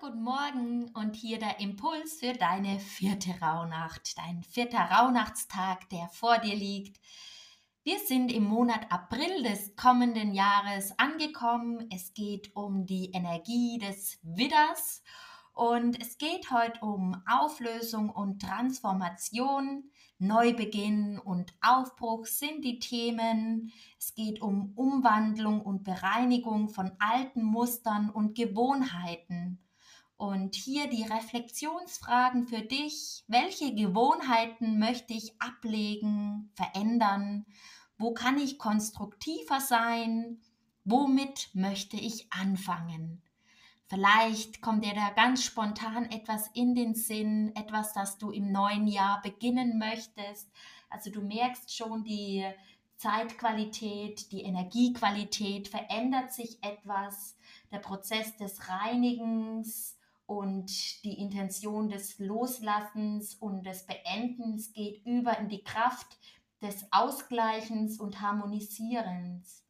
guten Morgen und hier der Impuls für deine vierte Rauhnacht, dein vierter Rauhnachtstag, der vor dir liegt. Wir sind im Monat April des kommenden Jahres angekommen. Es geht um die Energie des Widders und es geht heute um Auflösung und Transformation. Neubeginn und Aufbruch sind die Themen. Es geht um Umwandlung und Bereinigung von alten Mustern und Gewohnheiten. Und hier die Reflexionsfragen für dich. Welche Gewohnheiten möchte ich ablegen, verändern? Wo kann ich konstruktiver sein? Womit möchte ich anfangen? Vielleicht kommt dir da ganz spontan etwas in den Sinn, etwas, das du im neuen Jahr beginnen möchtest. Also du merkst schon, die Zeitqualität, die Energiequalität verändert sich etwas. Der Prozess des Reinigens, und die Intention des Loslassens und des Beendens geht über in die Kraft des Ausgleichens und Harmonisierens.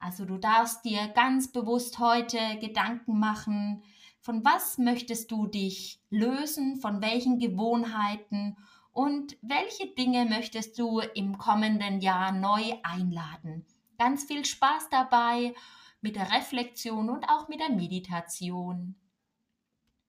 Also du darfst dir ganz bewusst heute Gedanken machen, von was möchtest du dich lösen, von welchen Gewohnheiten und welche Dinge möchtest du im kommenden Jahr neu einladen. Ganz viel Spaß dabei mit der Reflexion und auch mit der Meditation.